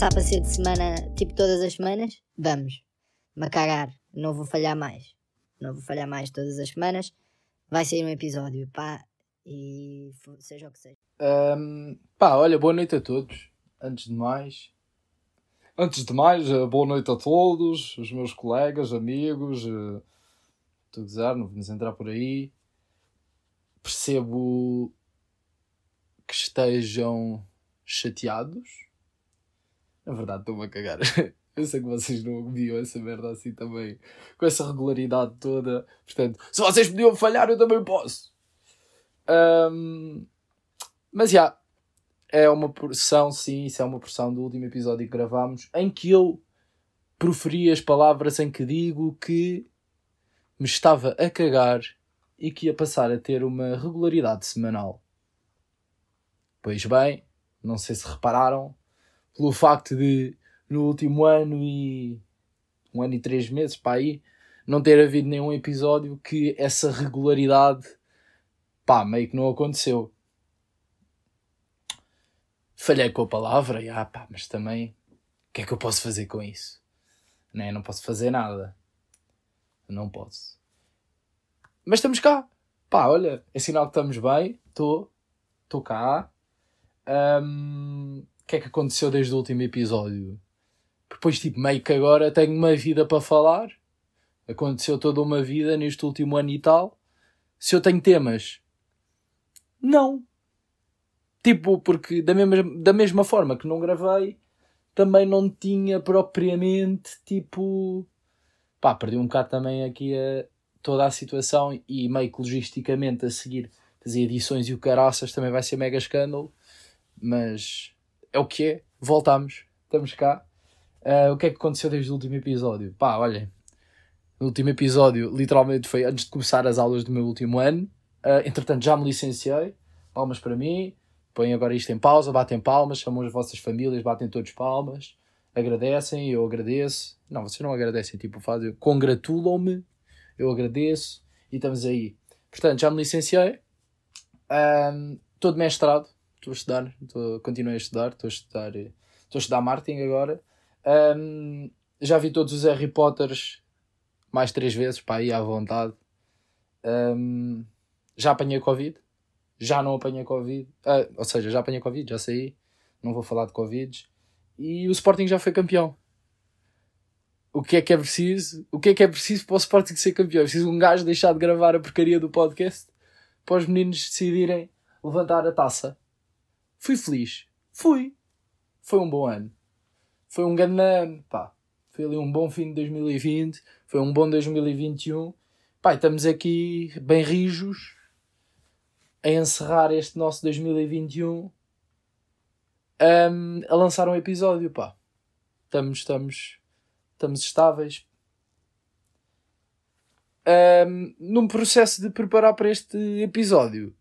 passar para ser de semana, tipo todas as semanas, vamos. Me cagar, não vou falhar mais. Não vou falhar mais todas as semanas. Vai sair um episódio, pá, e seja o que seja. Um, pá, olha, boa noite a todos. Antes de mais, antes de mais, eh, boa noite a todos, os meus colegas, amigos, uh, tu dizer, não vamos entrar por aí. Percebo que estejam chateados. Na verdade, estou-me a cagar. Eu sei que vocês não ouviam essa merda assim também, com essa regularidade toda. Portanto, se vocês podiam falhar, eu também posso. Um, mas já, yeah, é uma porção, sim, isso é uma porção do último episódio que gravámos, em que eu proferi as palavras em que digo que me estava a cagar e que ia passar a ter uma regularidade semanal. Pois bem, não sei se repararam, pelo facto de no último ano e um ano e três meses para aí não ter havido nenhum episódio que essa regularidade pá, meio que não aconteceu. Falhei com a palavra, e, ah, pá, mas também o que é que eu posso fazer com isso? Né? Não posso fazer nada. Não posso. Mas estamos cá. Pá, olha, é sinal que estamos bem. Estou. Estou cá. Um, que é que aconteceu desde o último episódio? Depois, tipo, meio que agora tenho uma vida para falar. Aconteceu toda uma vida neste último ano e tal. Se eu tenho temas, não. Tipo, porque da mesma, da mesma forma que não gravei, também não tinha propriamente, tipo... Pá, perdi um bocado também aqui a, toda a situação e meio que logisticamente a seguir fazer edições e o caraças também vai ser mega escândalo. Mas é o que é. Voltamos. Estamos cá. Uh, o que é que aconteceu desde o último episódio? Pá, olhem. No último episódio, literalmente foi antes de começar as aulas do meu último ano. Uh, entretanto, já me licenciei. Palmas para mim. Põem agora isto em pausa, batem palmas, chamam as vossas famílias, batem todos palmas. Agradecem, eu agradeço. Não, vocês não agradecem, tipo, fazem. Congratulam-me eu agradeço e estamos aí. Portanto, já me licenciei, um, estou de mestrado, estou a estudar, estou, continuo a estudar, estou a estudar, estou a estudar marketing agora. Um, já vi todos os Harry Potters mais três vezes, para ir à vontade. Um, já apanhei Covid, já não apanhei Covid, uh, ou seja, já apanhei Covid, já saí, não vou falar de Covid. E o Sporting já foi campeão o que é que é preciso? O que é que é preciso para o Sporting ser campeão? É preciso um gajo deixar de gravar a porcaria do podcast para os meninos decidirem levantar a taça. Fui feliz. Fui. Foi um bom ano. Foi um grande ano. Pá. Foi ali um bom fim de 2020. Foi um bom 2021. Pá, estamos aqui bem rijos a encerrar este nosso 2021 um, a lançar um episódio, pá. Estamos, estamos estamos estáveis. Um, num processo de preparar para este episódio,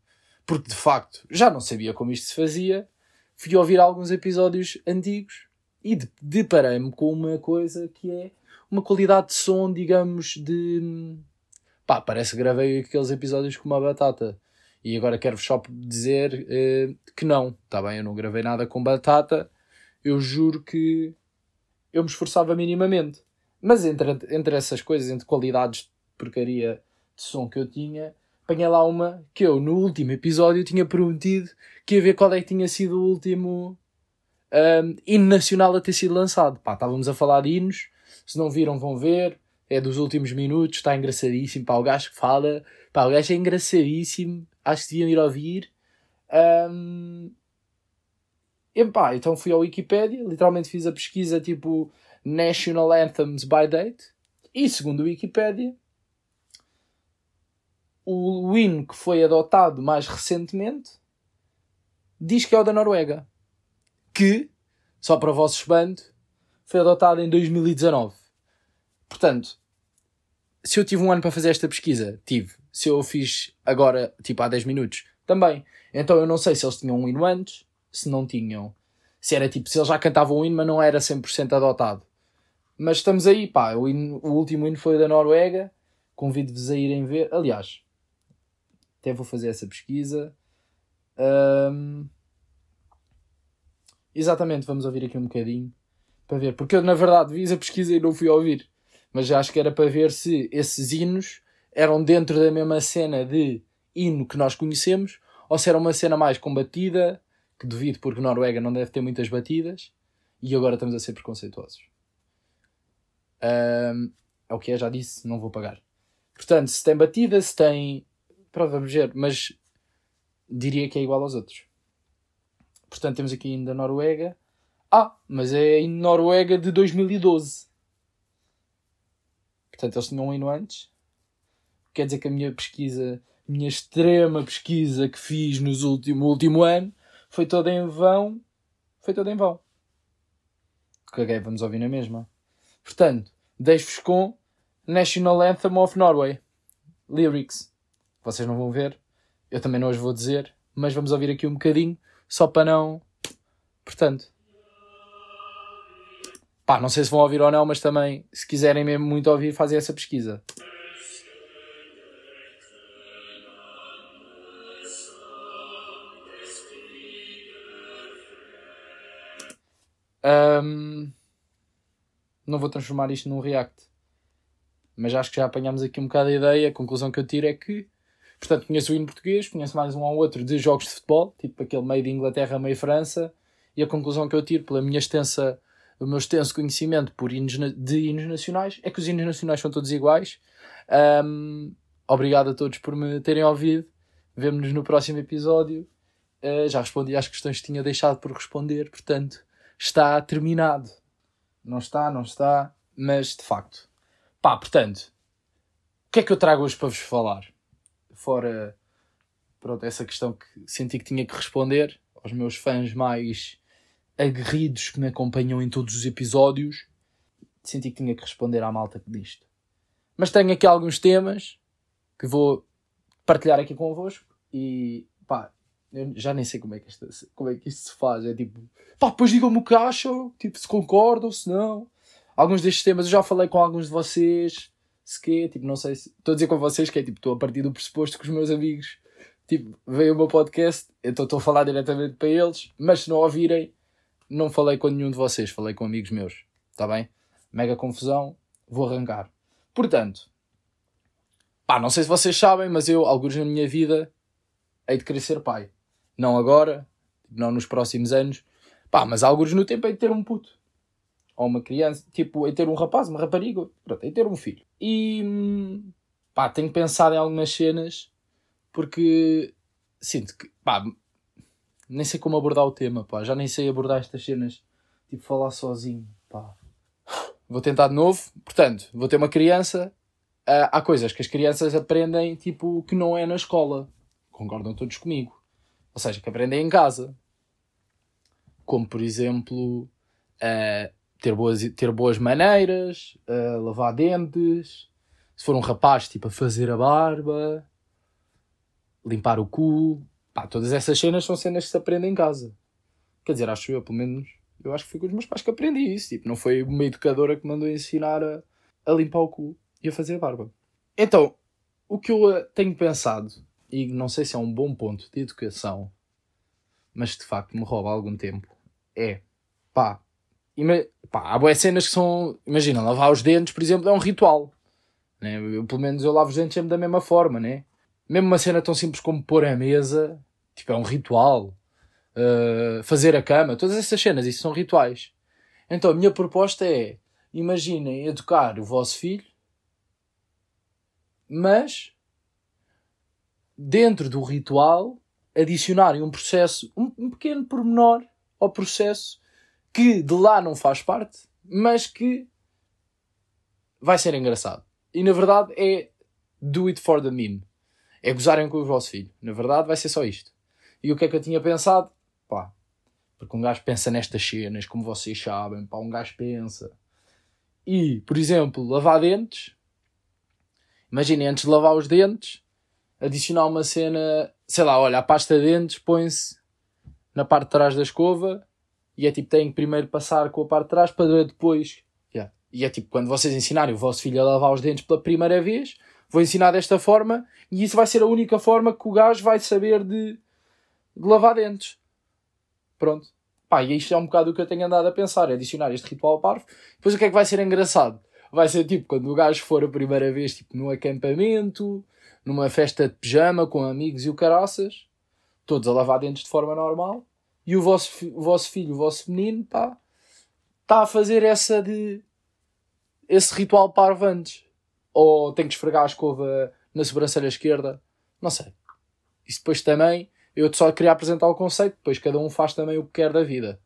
porque de facto já não sabia como isto se fazia, fui ouvir alguns episódios antigos e deparei-me com uma coisa que é uma qualidade de som, digamos, de. pá, parece que gravei aqueles episódios com uma batata. E agora quero-vos só dizer uh, que não, está bem? Eu não gravei nada com batata. Eu juro que eu me esforçava minimamente. Mas entre, entre essas coisas, entre qualidades de porcaria de som que eu tinha, apanhei lá uma que eu, no último episódio, tinha prometido que ia ver qual é que tinha sido o último um, hino nacional a ter sido lançado. Pá, estávamos a falar de hinos, se não viram, vão ver. É dos últimos minutos, está engraçadíssimo. Pá, o gajo que fala, pá, o gajo é engraçadíssimo. Acho que deviam ir ouvir. Um, e pá, então fui ao Wikipedia, literalmente fiz a pesquisa tipo National Anthems by Date. E segundo o Wikipedia, o hino que foi adotado mais recentemente diz que é o da Noruega. Que, só para o vosso espanto, foi adotado em 2019. Portanto, se eu tive um ano para fazer esta pesquisa, tive. Se eu fiz agora, tipo há 10 minutos, também. Então eu não sei se eles tinham um hino antes, se não tinham. Se era tipo, se eles já cantavam o hino, mas não era 100% adotado. Mas estamos aí, pá. O, hino, o último hino foi da Noruega. Convido-vos a irem ver. Aliás, até vou fazer essa pesquisa. Um... Exatamente, vamos ouvir aqui um bocadinho Para ver. Porque eu, na verdade, fiz a pesquisa e não fui ouvir. Mas acho que era para ver se esses hinos eram dentro da mesma cena de hino que nós conhecemos ou se era uma cena mais combatida, que duvido porque Noruega não deve ter muitas batidas e agora estamos a ser preconceituosos. Um, é o que é, já disse, não vou pagar. Portanto, se tem batida, se tem. Pronto, vamos ver, mas diria que é igual aos outros. Portanto, temos aqui ainda Noruega. Ah, mas é em Noruega de 2012. Portanto, eles tinham um hino antes. Quer dizer que a minha pesquisa, minha extrema pesquisa que fiz nos último, último ano, foi toda em vão. Foi toda em vão. Caguei, vamos ouvir na mesma. Portanto, deixo-vos com National Anthem of Norway. Lyrics. Vocês não vão ver. Eu também não os vou dizer. Mas vamos ouvir aqui um bocadinho. Só para não. Portanto. Pá, não sei se vão ouvir ou não, mas também, se quiserem mesmo muito ouvir, fazem essa pesquisa. Um, não vou transformar isto num react. Mas acho que já apanhámos aqui um bocado a ideia. A conclusão que eu tiro é que, portanto, conheço o hino português, conheço mais um ou outro de jogos de futebol, tipo aquele meio de Inglaterra, meio França. E a conclusão que eu tiro, pela minha extensa o meu extenso conhecimento por hinos, de hinos nacionais é que os hinos nacionais são todos iguais. Um, obrigado a todos por me terem ouvido. Vemo-nos no próximo episódio. Uh, já respondi às questões que tinha deixado por responder, portanto, está terminado. Não está, não está, mas de facto. Pá, portanto, o que é que eu trago hoje para vos falar? Fora, pronto, essa questão que senti que tinha que responder aos meus fãs mais aguerridos que me acompanham em todos os episódios, senti que tinha que responder à malta disto. Mas tenho aqui alguns temas que vou partilhar aqui convosco e pá, eu já nem sei como é que isto, como é que isto se faz. É tipo, pá, depois digam-me o que acham, tipo, se concordam, se não. Alguns destes temas eu já falei com alguns de vocês, se quê, tipo, não sei se. Estou a dizer com vocês que é tipo, estou a partir do pressuposto que os meus amigos, tipo, veem o meu podcast, então estou a falar diretamente para eles, mas se não ouvirem, não falei com nenhum de vocês, falei com amigos meus. Está bem? Mega confusão, vou arrancar. Portanto, pá, não sei se vocês sabem, mas eu, alguns na minha vida, hei de querer ser pai. Não agora, não nos próximos anos, pá, mas alguns no tempo hei de ter um puto. Ou uma criança, tipo, hei de ter um rapaz, uma rapariga, pronto, hei de ter um filho. E, pá, tenho pensado em algumas cenas, porque sinto que, pá, nem sei como abordar o tema, pá. Já nem sei abordar estas cenas. Tipo, falar sozinho, pá. Vou tentar de novo. Portanto, vou ter uma criança. Uh, há coisas que as crianças aprendem, tipo, que não é na escola. Concordam todos comigo. Ou seja, que aprendem em casa. Como, por exemplo, uh, ter, boas, ter boas maneiras, uh, lavar dentes. Se for um rapaz, tipo, a fazer a barba, limpar o cu, Pá, todas essas cenas são cenas que se aprendem em casa. Quer dizer, acho eu, pelo menos, eu acho que foi com os meus pais que aprendi isso. Tipo, não foi uma educadora que mandou ensinar a, a limpar o cu e a fazer a barba. Então, o que eu eh, tenho pensado, e não sei se é um bom ponto de educação, mas de facto me rouba algum tempo, é pá, ima, pá há boas cenas que são. Imagina, lavar os dentes, por exemplo, é um ritual. Né? Eu, pelo menos eu lavo os dentes sempre da mesma forma, né? mesmo uma cena tão simples como pôr a mesa, tipo, é um ritual. Uh, fazer a cama, todas essas cenas, isso são rituais. Então a minha proposta é: imaginem educar o vosso filho, mas dentro do ritual adicionarem um processo, um, um pequeno pormenor ao processo que de lá não faz parte, mas que vai ser engraçado. E na verdade é do it for the meme é gozarem com o vosso filho. Na verdade, vai ser só isto. E o que é que eu tinha pensado? Pá, porque um gajo pensa nestas cenas, como vocês sabem, pá, um gajo pensa. E, por exemplo, lavar dentes. Imaginem, antes de lavar os dentes, adicionar uma cena, sei lá, olha, a pasta de dentes põe-se na parte de trás da escova e é tipo, tem que primeiro passar com a parte de trás para depois. Yeah. E é tipo, quando vocês ensinarem o vosso filho a lavar os dentes pela primeira vez, vou ensinar desta forma e isso vai ser a única forma que o gajo vai saber de, de lavar dentes. Pronto. Pá, e isto é um bocado o que eu tenho andado a pensar, é adicionar este ritual parvo. Depois o que é que vai ser engraçado? Vai ser tipo, quando o gajo for a primeira vez, tipo, num acampamento, numa festa de pijama com amigos e o caraças, todos a lavar dentes de forma normal, e o vosso, o vosso filho, o vosso menino, pá, está a fazer essa de. esse ritual parvo antes. Ou tem que esfregar a escova na sobrancelha esquerda. Não sei. Isso depois também. Eu só queria apresentar o conceito, depois cada um faz também o que quer da vida.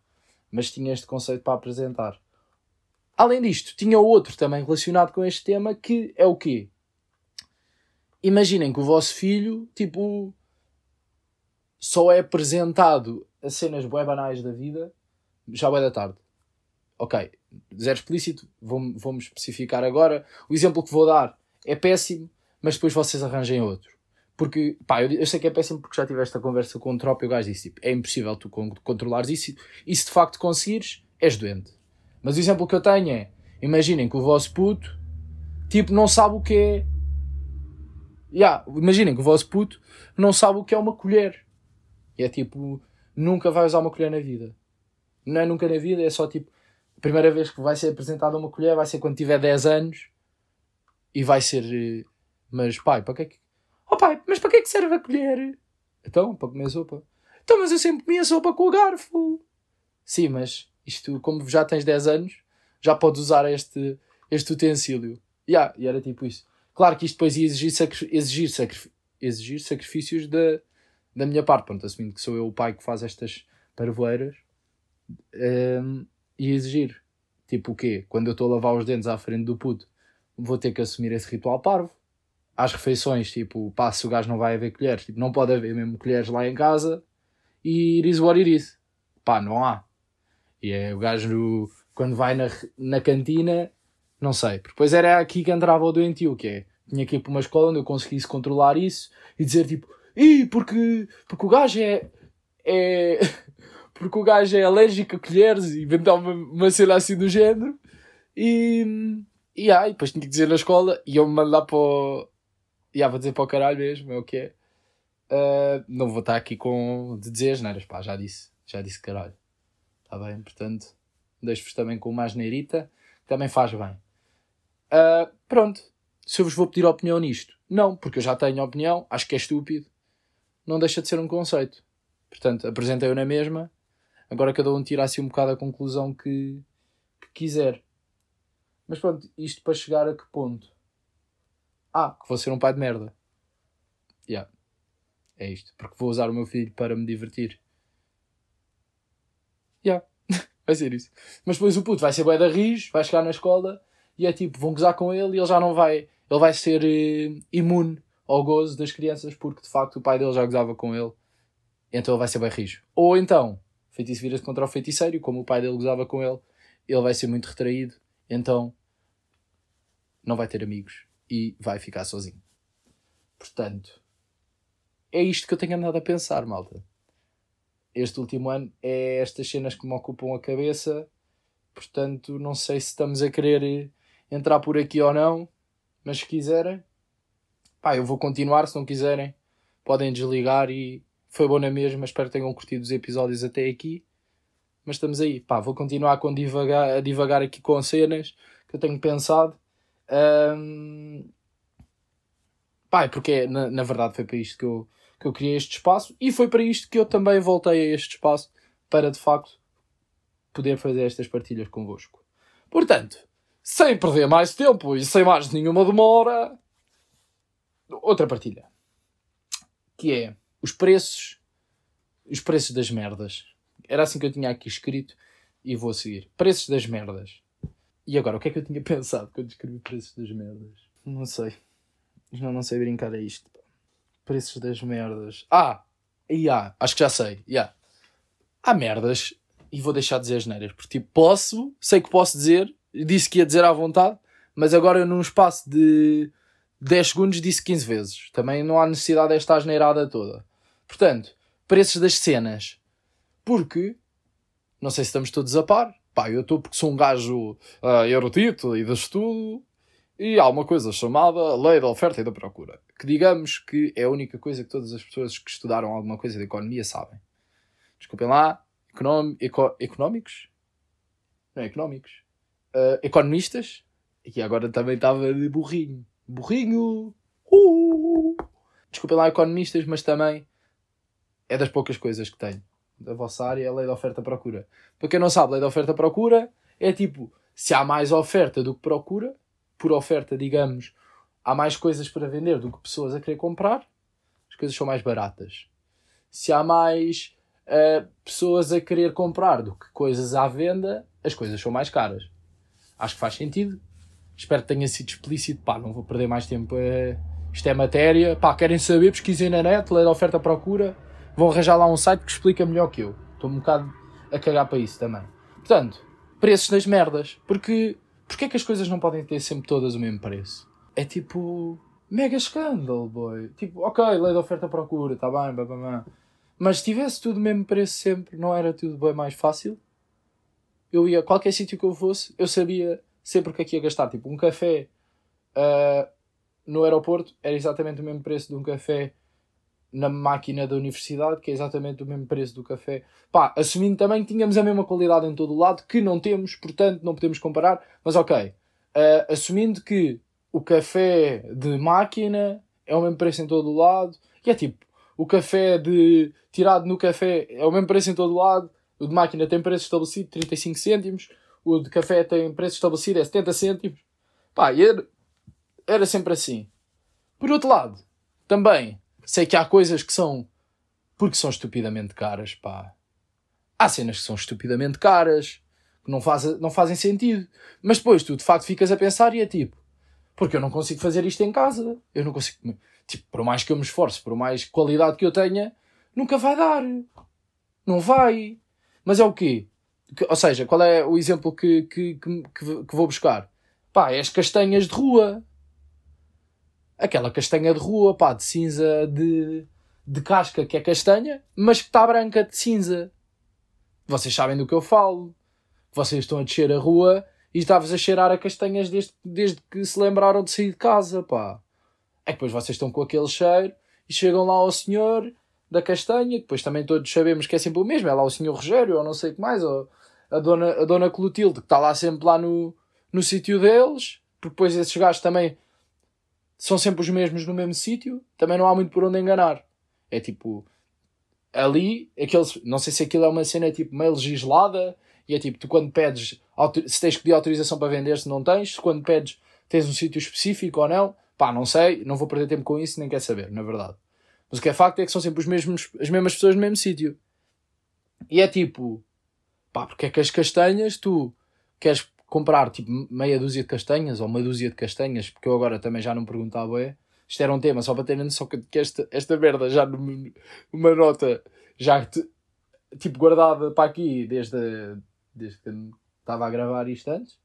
Mas tinha este conceito para apresentar. Além disto, tinha outro também relacionado com este tema que é o quê? Imaginem que o vosso filho, tipo, só é apresentado a cenas bué banais da vida já bué da tarde. Ok, zero explícito, vou-me vou especificar agora. O exemplo que vou dar é péssimo, mas depois vocês arranjem outro. Porque, pá, eu, eu sei que é péssimo porque já tive esta conversa com o Trop e o gajo disse, tipo, é impossível tu con- controlares isso e se de facto conseguires, és doente. Mas o exemplo que eu tenho é, imaginem que o vosso puto, tipo, não sabe o que é... Yeah, imaginem que o vosso puto não sabe o que é uma colher. E é tipo, nunca vai usar uma colher na vida. Não é nunca na vida, é só tipo, a primeira vez que vai ser apresentada uma colher vai ser quando tiver 10 anos e vai ser, eh, mas pai, para que é que. Oh pai, mas para que é que serve a colher? Então, para comer sopa. Então, mas eu sempre comia sopa com o garfo. Sim, mas isto, como já tens 10 anos, já podes usar este, este utensílio. Yeah, e era tipo isso. Claro que isto depois ia exigir, sacri- exigir, sacri- exigir sacrifícios da, da minha parte, pronto, assumindo que sou eu o pai que faz estas parvoeiras, um, e exigir, tipo o quê? Quando eu estou a lavar os dentes à frente do puto, vou ter que assumir esse ritual parvo. Às refeições, tipo, se o gajo não vai haver colheres, tipo, não pode haver mesmo colheres lá em casa, e it is what it is. Pá, não há. E é o gajo, quando vai na, na cantina, não sei. Depois era aqui que entrava o doentio, que é, tinha que ir para uma escola onde eu conseguisse controlar isso e dizer tipo, Ih, porque, porque o gajo é, é porque o gajo é alérgico a colheres e inventar uma, uma cena assim do género. E, e, ah, e depois tinha que dizer na escola e eu me mandar para o e ah, vou dizer para o caralho mesmo, é o que é. Ah, não vou estar aqui com de dizer neiras, pá, já disse já disse caralho. Está bem, portanto deixo-vos também com uma asneirita que também faz bem. Ah, pronto, se eu vos vou pedir opinião nisto? Não, porque eu já tenho opinião, acho que é estúpido não deixa de ser um conceito portanto, apresentei-o na mesma agora cada um tira assim um bocado a conclusão que, que quiser mas pronto, isto para chegar a que ponto? Ah, que vou ser um pai de merda. Yeah. É isto. Porque vou usar o meu filho para me divertir. Yeah. vai ser isso. Mas depois o puto vai ser bué da rijo, vai chegar na escola e é tipo, vão gozar com ele e ele já não vai. Ele vai ser eh, imune ao gozo das crianças porque de facto o pai dele já gozava com ele. Então ele vai ser bem rijo. Ou então, o feitiço vira-se contra o feiticeiro, como o pai dele gozava com ele, ele vai ser muito retraído, então não vai ter amigos e vai ficar sozinho. Portanto, é isto que eu tenho andado a pensar, malta. Este último ano é estas cenas que me ocupam a cabeça. Portanto, não sei se estamos a querer entrar por aqui ou não, mas se quiserem, pá, eu vou continuar. Se não quiserem, podem desligar e foi bom na mesma. Espero que tenham curtido os episódios até aqui. Mas estamos aí, pá, vou continuar com divagar, a divagar aqui com cenas que eu tenho pensado. Ahm, Pá, é porque na, na verdade foi para isto que eu, que eu criei este espaço e foi para isto que eu também voltei a este espaço para de facto poder fazer estas partilhas convosco. Portanto, sem perder mais tempo e sem mais nenhuma demora, outra partilha que é os preços, os preços das merdas. Era assim que eu tinha aqui escrito e vou seguir. Preços das merdas. E agora, o que é que eu tinha pensado quando escrevi preços das merdas? Não sei. Não, não sei brincar a isto. Preços das merdas. Ah! E há, acho que já sei. Yeah. Há merdas, e vou deixar de dizer as neiras, porque tipo, posso, sei que posso dizer, disse que ia dizer à vontade, mas agora eu num espaço de 10 segundos disse 15 vezes. Também não há necessidade desta asneirada toda. Portanto, preços das cenas. Porque, não sei se estamos todos a par, pá, eu estou porque sou um gajo ah, erudito e de estudo, e há uma coisa chamada Lei da Oferta e da Procura, que digamos que é a única coisa que todas as pessoas que estudaram alguma coisa de economia sabem. Desculpem lá, econom, eco, económicos, não é económicos, uh, economistas, e agora também estava de burrinho. Burrinho! Uh! Desculpem lá, economistas, mas também é das poucas coisas que tenho. Da vossa área a lei da oferta-procura. Para quem não sabe, a lei da oferta-procura é tipo, se há mais oferta do que procura, por oferta, digamos, há mais coisas para vender do que pessoas a querer comprar, as coisas são mais baratas. Se há mais uh, pessoas a querer comprar do que coisas à venda, as coisas são mais caras. Acho que faz sentido. Espero que tenha sido explícito. Pá, não vou perder mais tempo. É... Isto é matéria. Pá, querem saber? Pesquisem na net, lei da oferta-procura. Vão arranjar lá um site que explica melhor que eu. Estou um bocado a cagar para isso também. Portanto, preços das merdas. Porque Porquê é que as coisas não podem ter sempre todas o mesmo preço? É tipo. Mega escândalo, boy. Tipo, ok, lei da oferta-procura, tá bem, blá, blá, blá. Mas se tivesse tudo o mesmo preço sempre, não era tudo bem mais fácil? Eu ia, qualquer sítio que eu fosse, eu sabia sempre que é que ia gastar. Tipo, um café uh, no aeroporto era exatamente o mesmo preço de um café na máquina da universidade, que é exatamente o mesmo preço do café. Pá, assumindo também que tínhamos a mesma qualidade em todo o lado, que não temos, portanto não podemos comparar, mas ok. Uh, assumindo que o café de máquina é o mesmo preço em todo o lado, e é tipo, o café de tirado no café é o mesmo preço em todo o lado, o de máquina tem preço estabelecido 35 cêntimos, o de café tem preço estabelecido é 70 cêntimos. Pá, era, era sempre assim. Por outro lado, também Sei que há coisas que são porque são estupidamente caras, pá. Há cenas que são estupidamente caras, que não, faz, não fazem sentido. Mas depois tu de facto ficas a pensar e é tipo, porque eu não consigo fazer isto em casa. Eu não consigo. Tipo, por mais que eu me esforce, por mais qualidade que eu tenha, nunca vai dar. Não vai. Mas é o quê? Ou seja, qual é o exemplo que, que, que, que vou buscar? Pá, é as castanhas de rua aquela castanha de rua, pá, de cinza de, de casca que é castanha, mas que está branca de cinza. Vocês sabem do que eu falo. Vocês estão a descer a rua e estavas a cheirar a castanhas desde, desde que se lembraram de sair de casa, pá. É que depois vocês estão com aquele cheiro e chegam lá ao senhor da castanha, que depois também todos sabemos que é sempre o mesmo, é lá o senhor Rogério, ou não sei o que mais, ou a dona, a dona Clotilde, que está lá sempre lá no, no sítio deles, porque depois esses gajos também são sempre os mesmos no mesmo sítio, também não há muito por onde enganar. É tipo, ali, aqueles, não sei se aquilo é uma cena tipo meio legislada, e é tipo, tu quando pedes, se tens que pedir autorização para vender, se não tens, quando pedes, tens um sítio específico ou não, pá, não sei, não vou perder tempo com isso, nem quer saber, na verdade. Mas o que é facto é que são sempre os mesmos, as mesmas pessoas no mesmo sítio. E é tipo, pá, porque é que as castanhas tu queres comprar tipo meia dúzia de castanhas ou uma dúzia de castanhas, porque eu agora também já não perguntava, é. Isto era um tema só para terem noção que, esta, esta merda já numa nota já tipo guardada para aqui desde, desde que estava a gravar isto antes.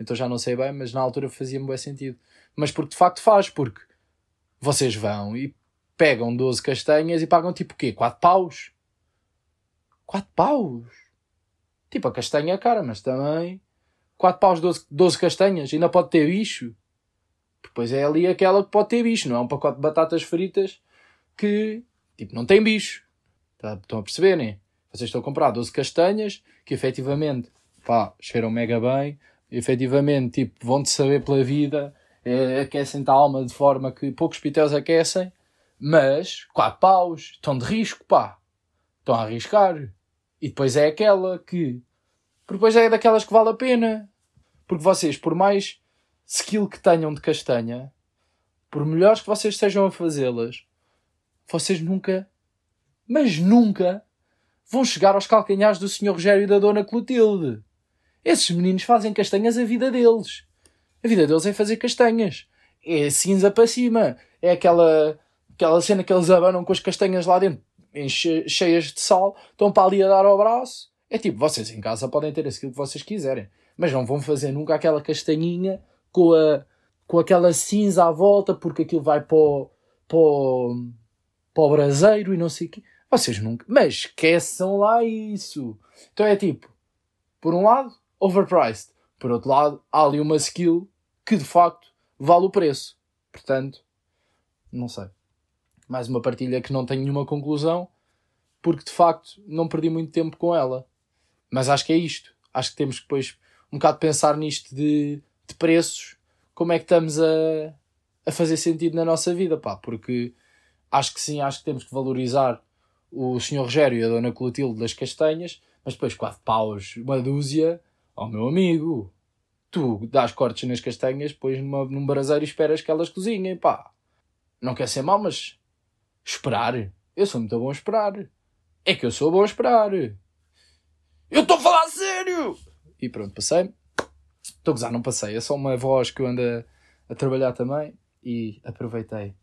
Então já não sei bem, mas na altura fazia-me bem sentido. Mas porque de facto faz, porque vocês vão e pegam 12 castanhas e pagam tipo o quê? 4 paus? 4 paus? Tipo, a castanha é cara, mas também 4 paus 12, 12 castanhas, ainda pode ter bicho. Depois é ali aquela que pode ter bicho, não é um pacote de batatas fritas que, tipo, não tem bicho. Tá, estão a perceber, né? Vocês estão a comprar 12 castanhas que efetivamente, pá, cheiram mega bem, efetivamente, tipo, vão-te saber pela vida, é, aquecem-te a alma de forma que poucos pitéus aquecem, mas 4 paus, estão de risco, pá. Estão a arriscar. E depois é aquela que porque depois é daquelas que vale a pena. Porque vocês, por mais skill que tenham de castanha, por melhores que vocês estejam a fazê-las, vocês nunca, mas nunca, vão chegar aos calcanhares do Sr. Rogério e da Dona Clotilde. Esses meninos fazem castanhas a vida deles. A vida deles é fazer castanhas. É cinza para cima. É aquela, aquela cena que eles abanam com as castanhas lá dentro, cheias de sal, estão para ali a dar ao braço é tipo, vocês em casa podem ter aquilo que vocês quiserem, mas não vão fazer nunca aquela castanhinha com, a, com aquela cinza à volta, porque aquilo vai para o, para o, para o braseiro e não sei o quê. Vocês nunca. Mas esqueçam lá isso. Então é tipo, por um lado, overpriced. Por outro lado, há ali uma skill que de facto vale o preço. Portanto, não sei. Mais uma partilha que não tem nenhuma conclusão, porque de facto não perdi muito tempo com ela. Mas acho que é isto. Acho que temos que depois um bocado pensar nisto de, de preços, como é que estamos a, a fazer sentido na nossa vida, pá, porque acho que sim, acho que temos que valorizar o Sr. Rogério e a Dona Clotilde das Castanhas, mas depois quatro paus, uma dúzia, ao oh, meu amigo, tu dás cortes nas castanhas, pões numa, num braseiro e esperas que elas cozinhem, pá. Não quer ser mau, mas esperar. Eu sou muito bom a esperar. É que eu sou bom a esperar. Eu estou a falar sério! E pronto, passei. Estou a gozar, não passei. É só uma voz que eu ando a, a trabalhar também e aproveitei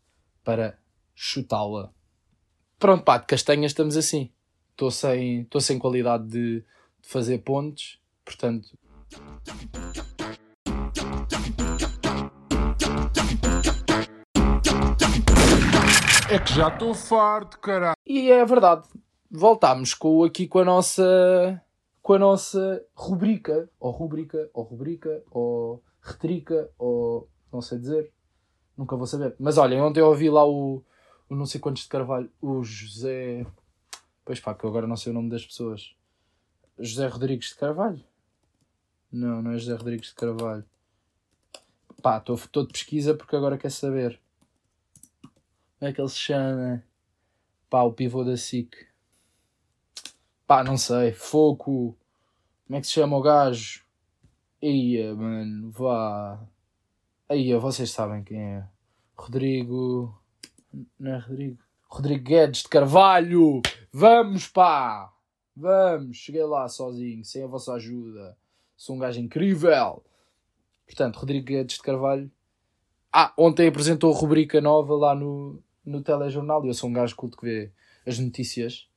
para chutá-la. Pronto, pá, de castanhas estamos assim. Estou sem, sem qualidade de, de fazer pontes, portanto. É que já estou farto, caralho. E é verdade. Voltámos com, aqui com a nossa com a nossa rubrica, ou rubrica, ou rubrica, ou retrica, ou não sei dizer, nunca vou saber. Mas olhem, ontem eu ouvi lá o, o não sei quantos de Carvalho, o José. Pois pá, que eu agora não sei o nome das pessoas. José Rodrigues de Carvalho? Não, não é José Rodrigues de Carvalho. Pá, estou de pesquisa porque agora quer saber. Como é que ele se chama? Pá, o pivô da SIC. Pá, não sei. Foco. Como é que se chama o gajo? Ia, mano, vá. Aí, vocês sabem quem é. Rodrigo. Não é Rodrigo? Rodrigo Guedes de Carvalho! Vamos, pá! Vamos! Cheguei lá sozinho, sem a vossa ajuda. Sou um gajo incrível! Portanto, Rodrigo Guedes de Carvalho. Ah, ontem apresentou rubrica nova lá no, no telejornal. E eu sou um gajo culto que vê as notícias.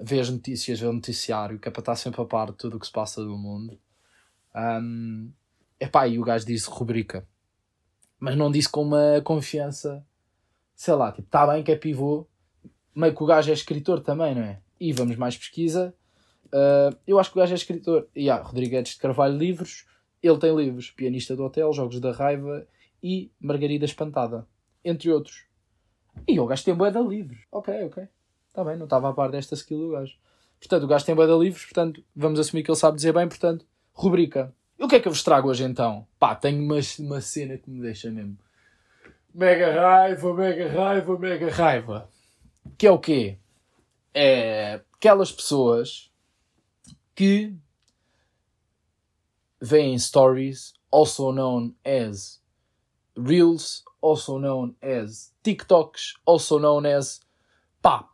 Vê as notícias, vê o noticiário, que é para estar sempre a par de tudo o que se passa do mundo. Um, epá, e o gajo disse rubrica. Mas não disse com uma confiança sei lá, tipo, está bem que é pivô, meio que o gajo é escritor também, não é? E vamos mais pesquisa. Uh, eu acho que o gajo é escritor. E há Rodrigues de Carvalho livros, ele tem livros, Pianista do Hotel, Jogos da Raiva e Margarida Espantada, entre outros. E o gajo tem boa de livros. Ok, ok. Está bem, não estava a par desta skill do gajo. Portanto, o gajo tem boa de livros, portanto, vamos assumir que ele sabe dizer bem, portanto, rubrica. E o que é que eu vos trago hoje então? Pá, tenho uma, uma cena que me deixa mesmo mega raiva, mega raiva, mega raiva. Que é o quê? É aquelas pessoas que veem stories, also known as reels, also known as TikToks, also known as pá,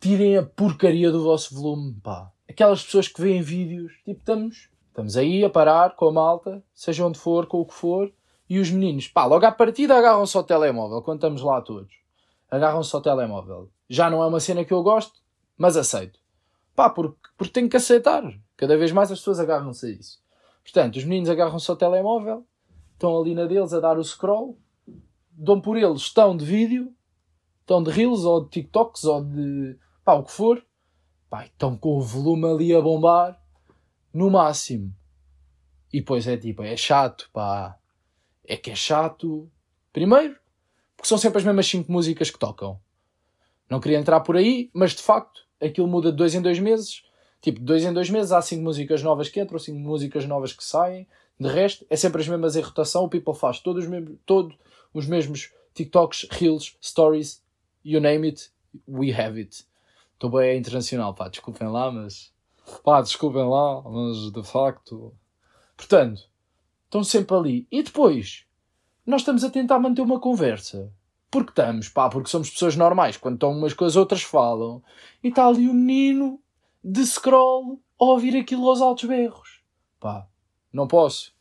tirem a porcaria do vosso volume, pá. Aquelas pessoas que veem vídeos, tipo, estamos, estamos aí a parar com a malta, seja onde for, com o que for, e os meninos, pá, logo à partida agarram-se ao telemóvel, quando estamos lá todos. Agarram-se ao telemóvel. Já não é uma cena que eu gosto, mas aceito. Pá, porque, porque tenho que aceitar. Cada vez mais as pessoas agarram-se a isso. Portanto, os meninos agarram-se ao telemóvel, estão ali na deles a dar o scroll, dão por eles, estão de vídeo, estão de reels ou de TikToks ou de pá, o que for, pá, estão com o volume ali a bombar no máximo. E depois é tipo, é chato, pá é que é chato. Primeiro, porque são sempre as mesmas 5 músicas que tocam. Não queria entrar por aí, mas de facto aquilo muda de dois em dois meses. Tipo, de dois em dois meses há 5 músicas novas que entram, 5 músicas novas que saem. De resto, é sempre as mesmas em rotação. O People faz todos os mesmos, todo os mesmos TikToks, Reels, Stories, you name it, we have it. Estou bem internacional, pá, desculpem lá, mas. Pá, desculpem lá, mas de facto. Portanto, Estão sempre ali. E depois, nós estamos a tentar manter uma conversa. Porque estamos, pá, porque somos pessoas normais. Quando estão umas com as outras falam. E está ali o menino de scroll a ouvir aquilo aos altos berros. Pá, não posso.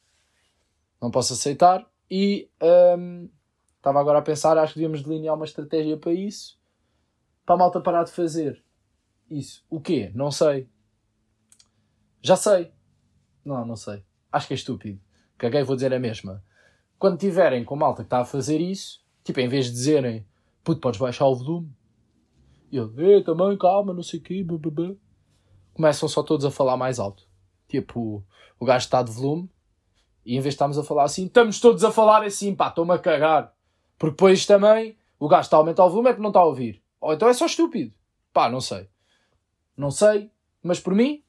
Não posso aceitar. E hum, estava agora a pensar, acho que devíamos delinear uma estratégia para isso. Para a malta parar de fazer isso. O quê? Não sei. Já sei. Não, não sei. Acho que é estúpido caguei, vou dizer a mesma. Quando tiverem com malta que está a fazer isso, tipo, em vez de dizerem, puto, podes baixar o volume, e ele, também, calma, não sei o quê, começam só todos a falar mais alto. Tipo, o gajo está de volume, e em vez de estarmos a falar assim, estamos todos a falar assim, pá, estou-me a cagar. Porque depois também, o gajo está a aumentar o volume é porque não está a ouvir. Ou então é só estúpido. Pá, não sei. Não sei, mas por mim,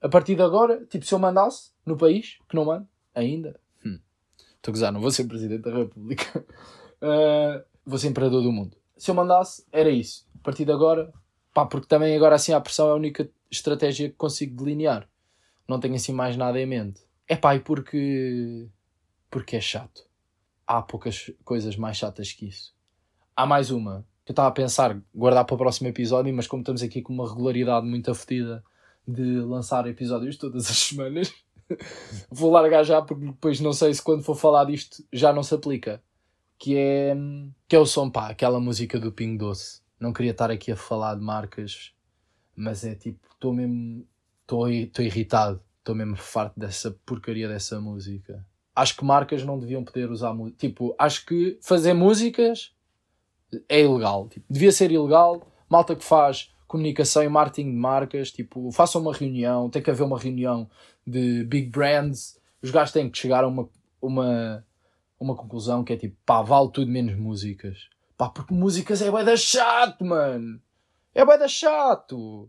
A partir de agora, tipo, se eu mandasse no país, que não mando, ainda, hum, estou a gozar, não vou ser Presidente da República, uh, vou ser Imperador do Mundo. Se eu mandasse, era isso. A partir de agora, pá, porque também agora assim a pressão é a única estratégia que consigo delinear. Não tenho assim mais nada em mente. É pá, e porque. porque é chato. Há poucas coisas mais chatas que isso. Há mais uma que eu estava a pensar guardar para o próximo episódio, mas como estamos aqui com uma regularidade muito afetida de lançar episódios todas as semanas, vou largar já porque depois não sei se quando for falar disto já não se aplica. Que é, que é o som, pá, aquela música do Ping Doce. Não queria estar aqui a falar de marcas, mas é tipo, estou mesmo, estou irritado, estou mesmo farto dessa porcaria dessa música. Acho que marcas não deviam poder usar música. Tipo, acho que fazer músicas é ilegal. Tipo, devia ser ilegal. Malta que faz comunicação e marketing de marcas, tipo, façam uma reunião, tem que haver uma reunião de big brands. Os gajos têm que chegar a uma, uma, uma conclusão que é tipo, pá, vale tudo menos músicas. Pá, porque músicas é bué chato, mano. É bué chato.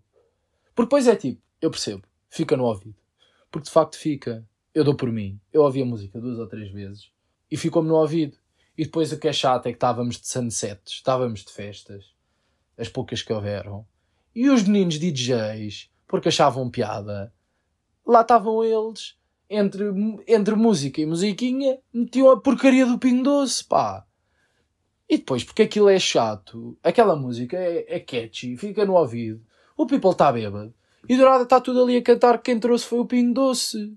Porque depois é tipo, eu percebo, fica no ouvido. Porque de facto fica. Eu dou por mim. Eu ouvi a música duas ou três vezes e ficou-me no ouvido. E depois o que é chato é que estávamos de sunsets, estávamos de festas, as poucas que houveram. E os meninos DJs, porque achavam piada, lá estavam eles, entre, entre música e musiquinha, metiam a porcaria do Pingo Doce, pá. E depois, porque aquilo é chato, aquela música é, é catchy, fica no ouvido, o people está bêbado, e do nada está tudo ali a cantar que quem trouxe foi o Pingo Doce.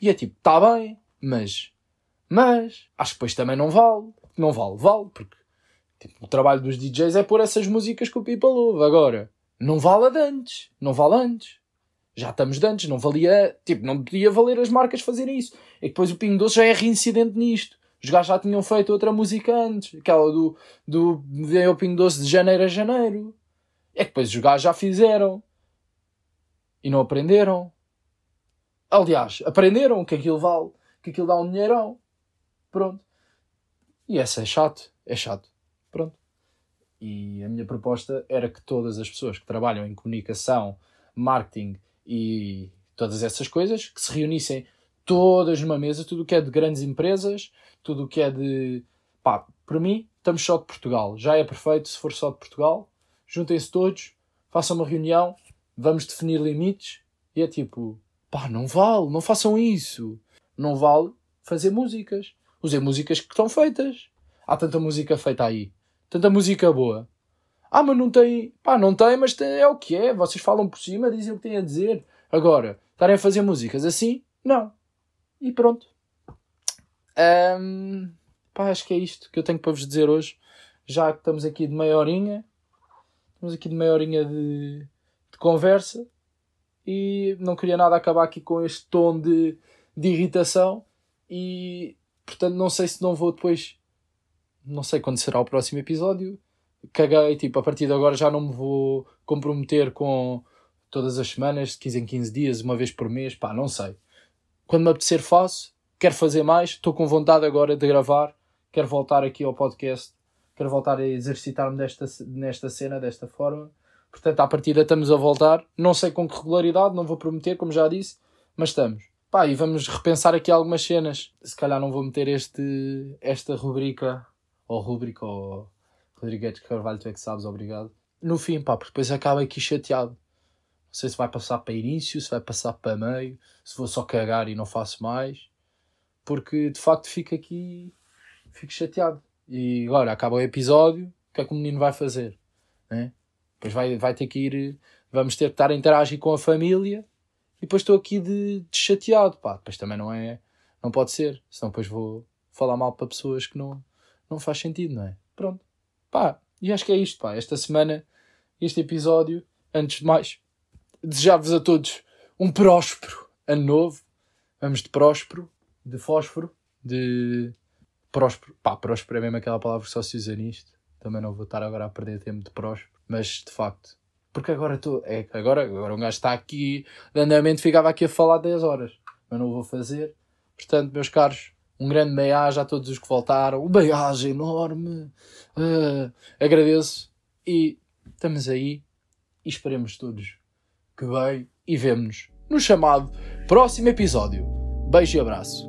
E é tipo, está bem, mas mas acho que depois também não vale. Não vale, vale, porque tipo, o trabalho dos DJs é pôr essas músicas que o People ouve. Agora, não vale a de antes. Não vale antes. Já estamos de antes. Não valia. Tipo, não podia valer as marcas fazerem isso. E depois o Pingo Doce já é reincidente nisto. Os gajos já tinham feito outra música antes. Aquela do. do o Pingo Doce de janeiro a janeiro. É que depois os gajos já fizeram. E não aprenderam. Aliás, aprenderam que aquilo vale. Que aquilo dá um dinheirão. Pronto. E essa é chato. É chato. Pronto. E a minha proposta era que todas as pessoas que trabalham em comunicação, marketing e todas essas coisas, que se reunissem todas numa mesa, tudo o que é de grandes empresas, tudo o que é de. pá, para mim, estamos só de Portugal. Já é perfeito se for só de Portugal. Juntem-se todos, façam uma reunião, vamos definir limites. E é tipo, pá, não vale, não façam isso. Não vale fazer músicas. Usei músicas que estão feitas. Há tanta música feita aí. Tanta música boa. Ah, mas não tem. Pá, não tem, mas tem, é o que é. Vocês falam por cima, dizem o que têm a dizer. Agora, estarem a fazer músicas assim? Não. E pronto. Um, pá, acho que é isto que eu tenho para vos dizer hoje. Já que estamos aqui de meia horinha. Estamos aqui de meia horinha de, de conversa. E não queria nada acabar aqui com este tom de, de irritação. E Portanto, não sei se não vou depois. Não sei quando será o próximo episódio. Caguei, tipo, a partir de agora já não me vou comprometer com todas as semanas, de 15 em 15 dias, uma vez por mês, pá, não sei. Quando me apetecer, faço. Quero fazer mais, estou com vontade agora de gravar. Quero voltar aqui ao podcast. Quero voltar a exercitar-me desta, nesta cena, desta forma. Portanto, à partida estamos a voltar. Não sei com que regularidade, não vou prometer, como já disse, mas estamos. Pá, e vamos repensar aqui algumas cenas. Se calhar não vou meter este, esta rubrica, ou rubrica, ou Rodrigues Carvalho, tu é que sabes, obrigado. No fim, pá, porque depois acaba aqui chateado. Não sei se vai passar para início, se vai passar para meio, se vou só cagar e não faço mais. Porque de facto fico aqui, fico chateado. E agora acaba o episódio, o que é que o menino vai fazer? Né? Depois vai, vai ter que ir, vamos ter que estar a interagir com a família. E depois estou aqui de, de, chateado, pá, depois também não é, não pode ser, senão depois vou falar mal para pessoas que não, não faz sentido, não é? Pronto, pá, e acho que é isto, pá, esta semana, este episódio, antes de mais, desejar-vos a todos um próspero ano novo, vamos de próspero, de fósforo, de próspero, pá, próspero é mesmo aquela palavra que só se usa nisto, também não vou estar agora a perder tempo de próspero, mas de facto, porque agora estou. É, agora, agora um gajo está aqui andamento, ficava aqui a falar 10 horas. Mas não vou fazer. Portanto, meus caros, um grande beijo a todos os que voltaram. Um beijo enorme. Uh, agradeço. E estamos aí. E esperemos todos que bem. E vemo-nos no chamado próximo episódio. Beijo e abraço.